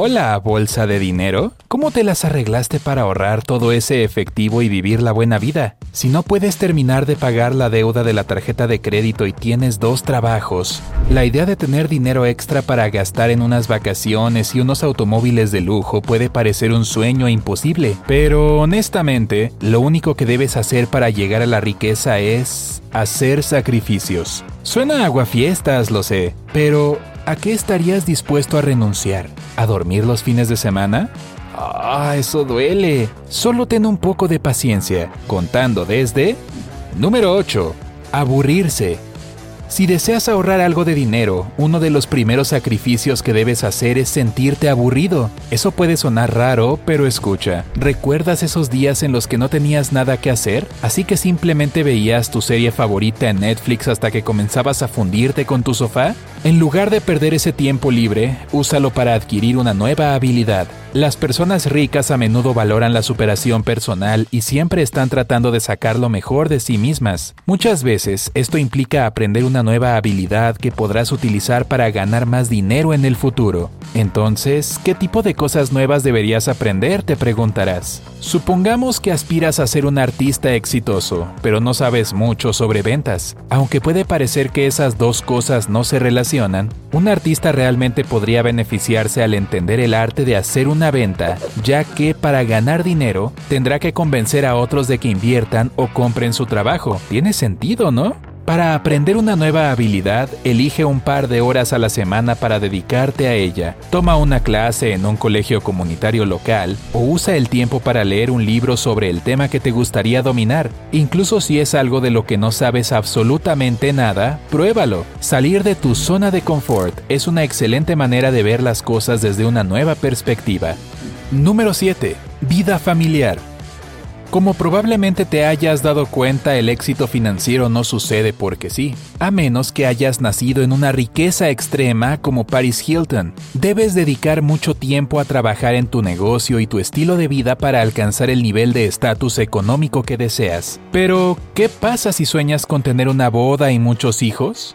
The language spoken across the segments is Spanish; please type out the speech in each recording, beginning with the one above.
Hola, bolsa de dinero. ¿Cómo te las arreglaste para ahorrar todo ese efectivo y vivir la buena vida? Si no puedes terminar de pagar la deuda de la tarjeta de crédito y tienes dos trabajos, la idea de tener dinero extra para gastar en unas vacaciones y unos automóviles de lujo puede parecer un sueño imposible. Pero honestamente, lo único que debes hacer para llegar a la riqueza es hacer sacrificios. Suena aguafiestas, lo sé, pero ¿a qué estarías dispuesto a renunciar? ¿A dormir los fines de semana? Ah, eso duele. Solo ten un poco de paciencia, contando desde... Número 8. Aburrirse. Si deseas ahorrar algo de dinero, uno de los primeros sacrificios que debes hacer es sentirte aburrido. Eso puede sonar raro, pero escucha, ¿recuerdas esos días en los que no tenías nada que hacer? Así que simplemente veías tu serie favorita en Netflix hasta que comenzabas a fundirte con tu sofá? En lugar de perder ese tiempo libre, úsalo para adquirir una nueva habilidad. Las personas ricas a menudo valoran la superación personal y siempre están tratando de sacar lo mejor de sí mismas. Muchas veces esto implica aprender una nueva habilidad que podrás utilizar para ganar más dinero en el futuro. Entonces, ¿qué tipo de cosas nuevas deberías aprender? Te preguntarás. Supongamos que aspiras a ser un artista exitoso, pero no sabes mucho sobre ventas. Aunque puede parecer que esas dos cosas no se relacionan, un artista realmente podría beneficiarse al entender el arte de hacer una venta, ya que para ganar dinero tendrá que convencer a otros de que inviertan o compren su trabajo. Tiene sentido, ¿no? Para aprender una nueva habilidad, elige un par de horas a la semana para dedicarte a ella. Toma una clase en un colegio comunitario local o usa el tiempo para leer un libro sobre el tema que te gustaría dominar. Incluso si es algo de lo que no sabes absolutamente nada, pruébalo. Salir de tu zona de confort es una excelente manera de ver las cosas desde una nueva perspectiva. Número 7. Vida familiar. Como probablemente te hayas dado cuenta, el éxito financiero no sucede porque sí, a menos que hayas nacido en una riqueza extrema como Paris Hilton. Debes dedicar mucho tiempo a trabajar en tu negocio y tu estilo de vida para alcanzar el nivel de estatus económico que deseas. Pero, ¿qué pasa si sueñas con tener una boda y muchos hijos?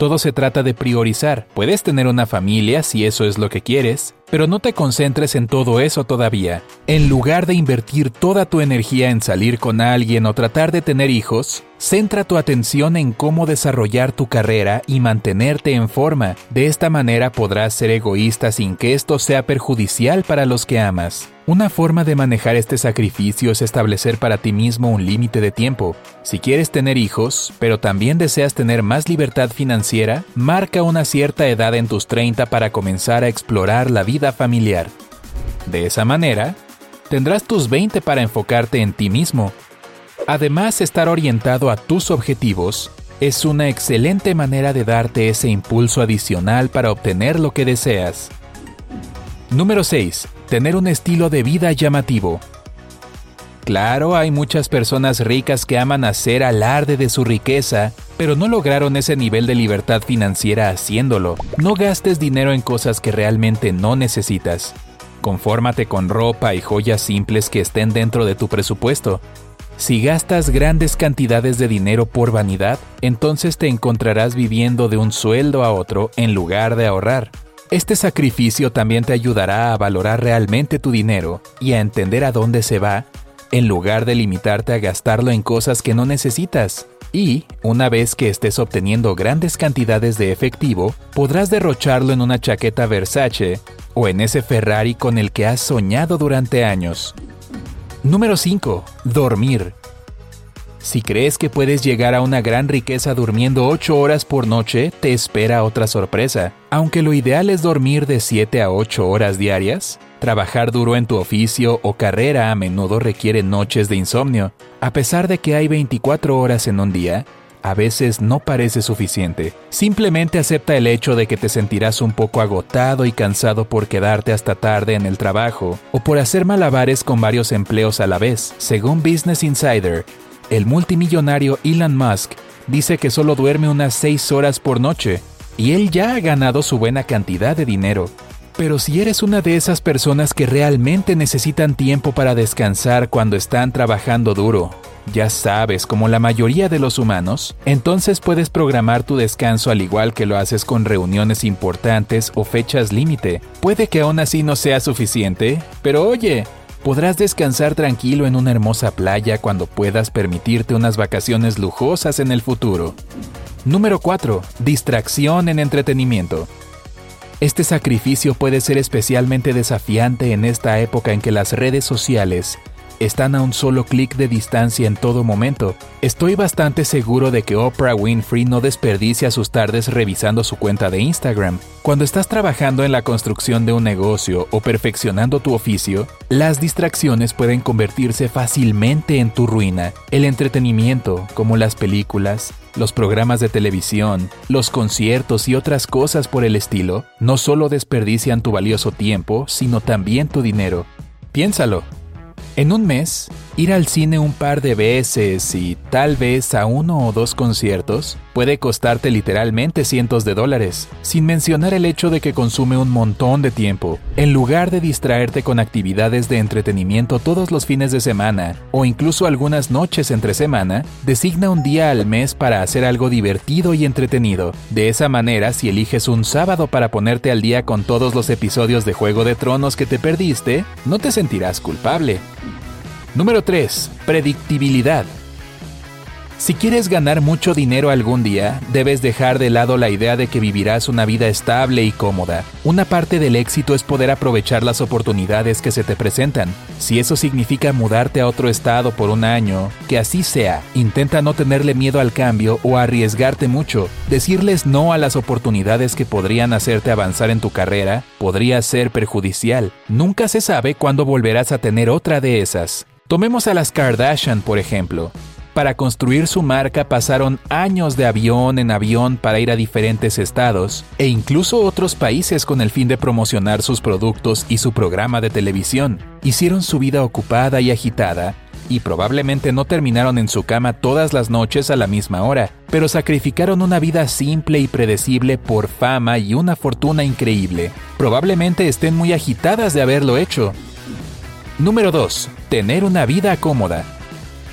Todo se trata de priorizar. Puedes tener una familia si eso es lo que quieres, pero no te concentres en todo eso todavía. En lugar de invertir toda tu energía en salir con alguien o tratar de tener hijos, centra tu atención en cómo desarrollar tu carrera y mantenerte en forma. De esta manera podrás ser egoísta sin que esto sea perjudicial para los que amas. Una forma de manejar este sacrificio es establecer para ti mismo un límite de tiempo. Si quieres tener hijos, pero también deseas tener más libertad financiera, marca una cierta edad en tus 30 para comenzar a explorar la vida familiar. De esa manera, tendrás tus 20 para enfocarte en ti mismo. Además, estar orientado a tus objetivos es una excelente manera de darte ese impulso adicional para obtener lo que deseas. Número 6. Tener un estilo de vida llamativo. Claro, hay muchas personas ricas que aman hacer alarde de su riqueza, pero no lograron ese nivel de libertad financiera haciéndolo. No gastes dinero en cosas que realmente no necesitas. Confórmate con ropa y joyas simples que estén dentro de tu presupuesto. Si gastas grandes cantidades de dinero por vanidad, entonces te encontrarás viviendo de un sueldo a otro en lugar de ahorrar. Este sacrificio también te ayudará a valorar realmente tu dinero y a entender a dónde se va, en lugar de limitarte a gastarlo en cosas que no necesitas. Y, una vez que estés obteniendo grandes cantidades de efectivo, podrás derrocharlo en una chaqueta Versace o en ese Ferrari con el que has soñado durante años. Número 5. Dormir. Si crees que puedes llegar a una gran riqueza durmiendo 8 horas por noche, te espera otra sorpresa. Aunque lo ideal es dormir de 7 a 8 horas diarias, trabajar duro en tu oficio o carrera a menudo requiere noches de insomnio. A pesar de que hay 24 horas en un día, a veces no parece suficiente. Simplemente acepta el hecho de que te sentirás un poco agotado y cansado por quedarte hasta tarde en el trabajo o por hacer malabares con varios empleos a la vez. Según Business Insider, el multimillonario Elon Musk dice que solo duerme unas 6 horas por noche y él ya ha ganado su buena cantidad de dinero. Pero si eres una de esas personas que realmente necesitan tiempo para descansar cuando están trabajando duro, ya sabes, como la mayoría de los humanos, entonces puedes programar tu descanso al igual que lo haces con reuniones importantes o fechas límite. Puede que aún así no sea suficiente, pero oye, podrás descansar tranquilo en una hermosa playa cuando puedas permitirte unas vacaciones lujosas en el futuro. Número 4. Distracción en entretenimiento. Este sacrificio puede ser especialmente desafiante en esta época en que las redes sociales están a un solo clic de distancia en todo momento. Estoy bastante seguro de que Oprah Winfrey no desperdicia sus tardes revisando su cuenta de Instagram. Cuando estás trabajando en la construcción de un negocio o perfeccionando tu oficio, las distracciones pueden convertirse fácilmente en tu ruina. El entretenimiento, como las películas, los programas de televisión, los conciertos y otras cosas por el estilo, no solo desperdician tu valioso tiempo, sino también tu dinero. Piénsalo. En un mes, ir al cine un par de veces y tal vez a uno o dos conciertos puede costarte literalmente cientos de dólares, sin mencionar el hecho de que consume un montón de tiempo. En lugar de distraerte con actividades de entretenimiento todos los fines de semana o incluso algunas noches entre semana, designa un día al mes para hacer algo divertido y entretenido. De esa manera, si eliges un sábado para ponerte al día con todos los episodios de Juego de Tronos que te perdiste, no te sentirás culpable. Número 3. Predictibilidad. Si quieres ganar mucho dinero algún día, debes dejar de lado la idea de que vivirás una vida estable y cómoda. Una parte del éxito es poder aprovechar las oportunidades que se te presentan. Si eso significa mudarte a otro estado por un año, que así sea. Intenta no tenerle miedo al cambio o arriesgarte mucho. Decirles no a las oportunidades que podrían hacerte avanzar en tu carrera podría ser perjudicial. Nunca se sabe cuándo volverás a tener otra de esas. Tomemos a las Kardashian, por ejemplo. Para construir su marca pasaron años de avión en avión para ir a diferentes estados e incluso otros países con el fin de promocionar sus productos y su programa de televisión. Hicieron su vida ocupada y agitada y probablemente no terminaron en su cama todas las noches a la misma hora, pero sacrificaron una vida simple y predecible por fama y una fortuna increíble. Probablemente estén muy agitadas de haberlo hecho. Número 2. Tener una vida cómoda.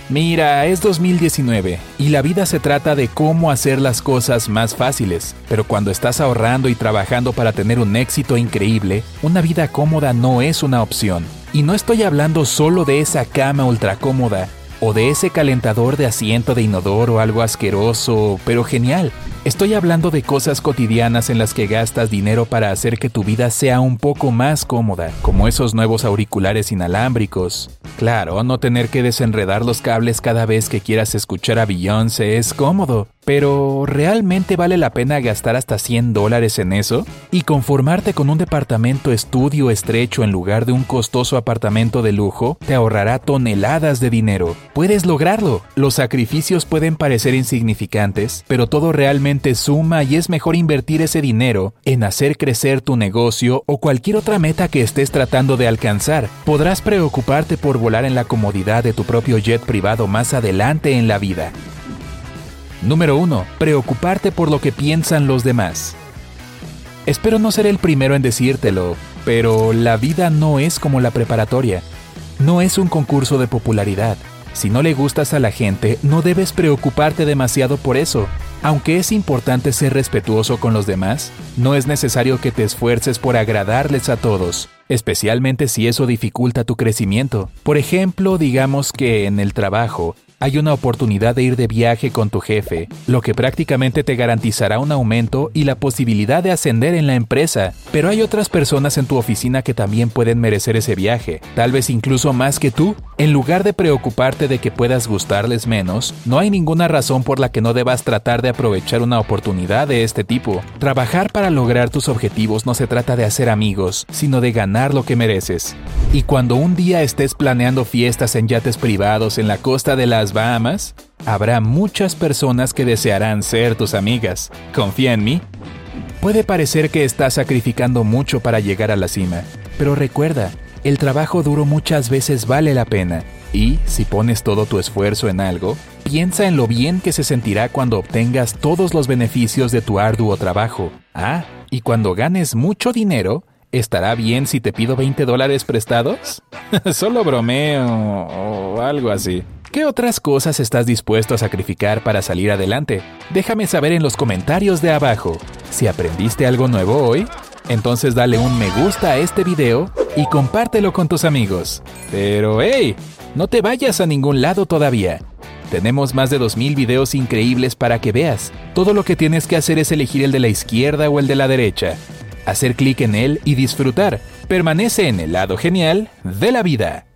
Mira, es 2019 y la vida se trata de cómo hacer las cosas más fáciles, pero cuando estás ahorrando y trabajando para tener un éxito increíble, una vida cómoda no es una opción. Y no estoy hablando solo de esa cama ultra cómoda o de ese calentador de asiento de inodoro algo asqueroso, pero genial. Estoy hablando de cosas cotidianas en las que gastas dinero para hacer que tu vida sea un poco más cómoda, como esos nuevos auriculares inalámbricos. Claro, no tener que desenredar los cables cada vez que quieras escuchar a Beyoncé es cómodo, pero ¿realmente vale la pena gastar hasta 100 dólares en eso? ¿Y conformarte con un departamento estudio estrecho en lugar de un costoso apartamento de lujo te ahorrará toneladas de dinero? Puedes lograrlo. Los sacrificios pueden parecer insignificantes, pero todo realmente suma y es mejor invertir ese dinero en hacer crecer tu negocio o cualquier otra meta que estés tratando de alcanzar. Podrás preocuparte por volar en la comodidad de tu propio jet privado más adelante en la vida. Número 1. Preocuparte por lo que piensan los demás. Espero no ser el primero en decírtelo, pero la vida no es como la preparatoria. No es un concurso de popularidad. Si no le gustas a la gente, no debes preocuparte demasiado por eso. Aunque es importante ser respetuoso con los demás, no es necesario que te esfuerces por agradarles a todos, especialmente si eso dificulta tu crecimiento. Por ejemplo, digamos que en el trabajo hay una oportunidad de ir de viaje con tu jefe, lo que prácticamente te garantizará un aumento y la posibilidad de ascender en la empresa. Pero hay otras personas en tu oficina que también pueden merecer ese viaje, tal vez incluso más que tú. En lugar de preocuparte de que puedas gustarles menos, no hay ninguna razón por la que no debas tratar de aprovechar una oportunidad de este tipo. Trabajar para lograr tus objetivos no se trata de hacer amigos, sino de ganar lo que mereces. Y cuando un día estés planeando fiestas en yates privados en la costa de las las Bahamas, habrá muchas personas que desearán ser tus amigas. Confía en mí. Puede parecer que estás sacrificando mucho para llegar a la cima, pero recuerda, el trabajo duro muchas veces vale la pena. Y si pones todo tu esfuerzo en algo, piensa en lo bien que se sentirá cuando obtengas todos los beneficios de tu arduo trabajo. Ah, y cuando ganes mucho dinero, ¿estará bien si te pido 20 dólares prestados? Solo bromeo o algo así. ¿Qué otras cosas estás dispuesto a sacrificar para salir adelante? Déjame saber en los comentarios de abajo. Si aprendiste algo nuevo hoy, entonces dale un me gusta a este video y compártelo con tus amigos. Pero hey, no te vayas a ningún lado todavía. Tenemos más de 2.000 videos increíbles para que veas. Todo lo que tienes que hacer es elegir el de la izquierda o el de la derecha. Hacer clic en él y disfrutar. Permanece en el lado genial de la vida.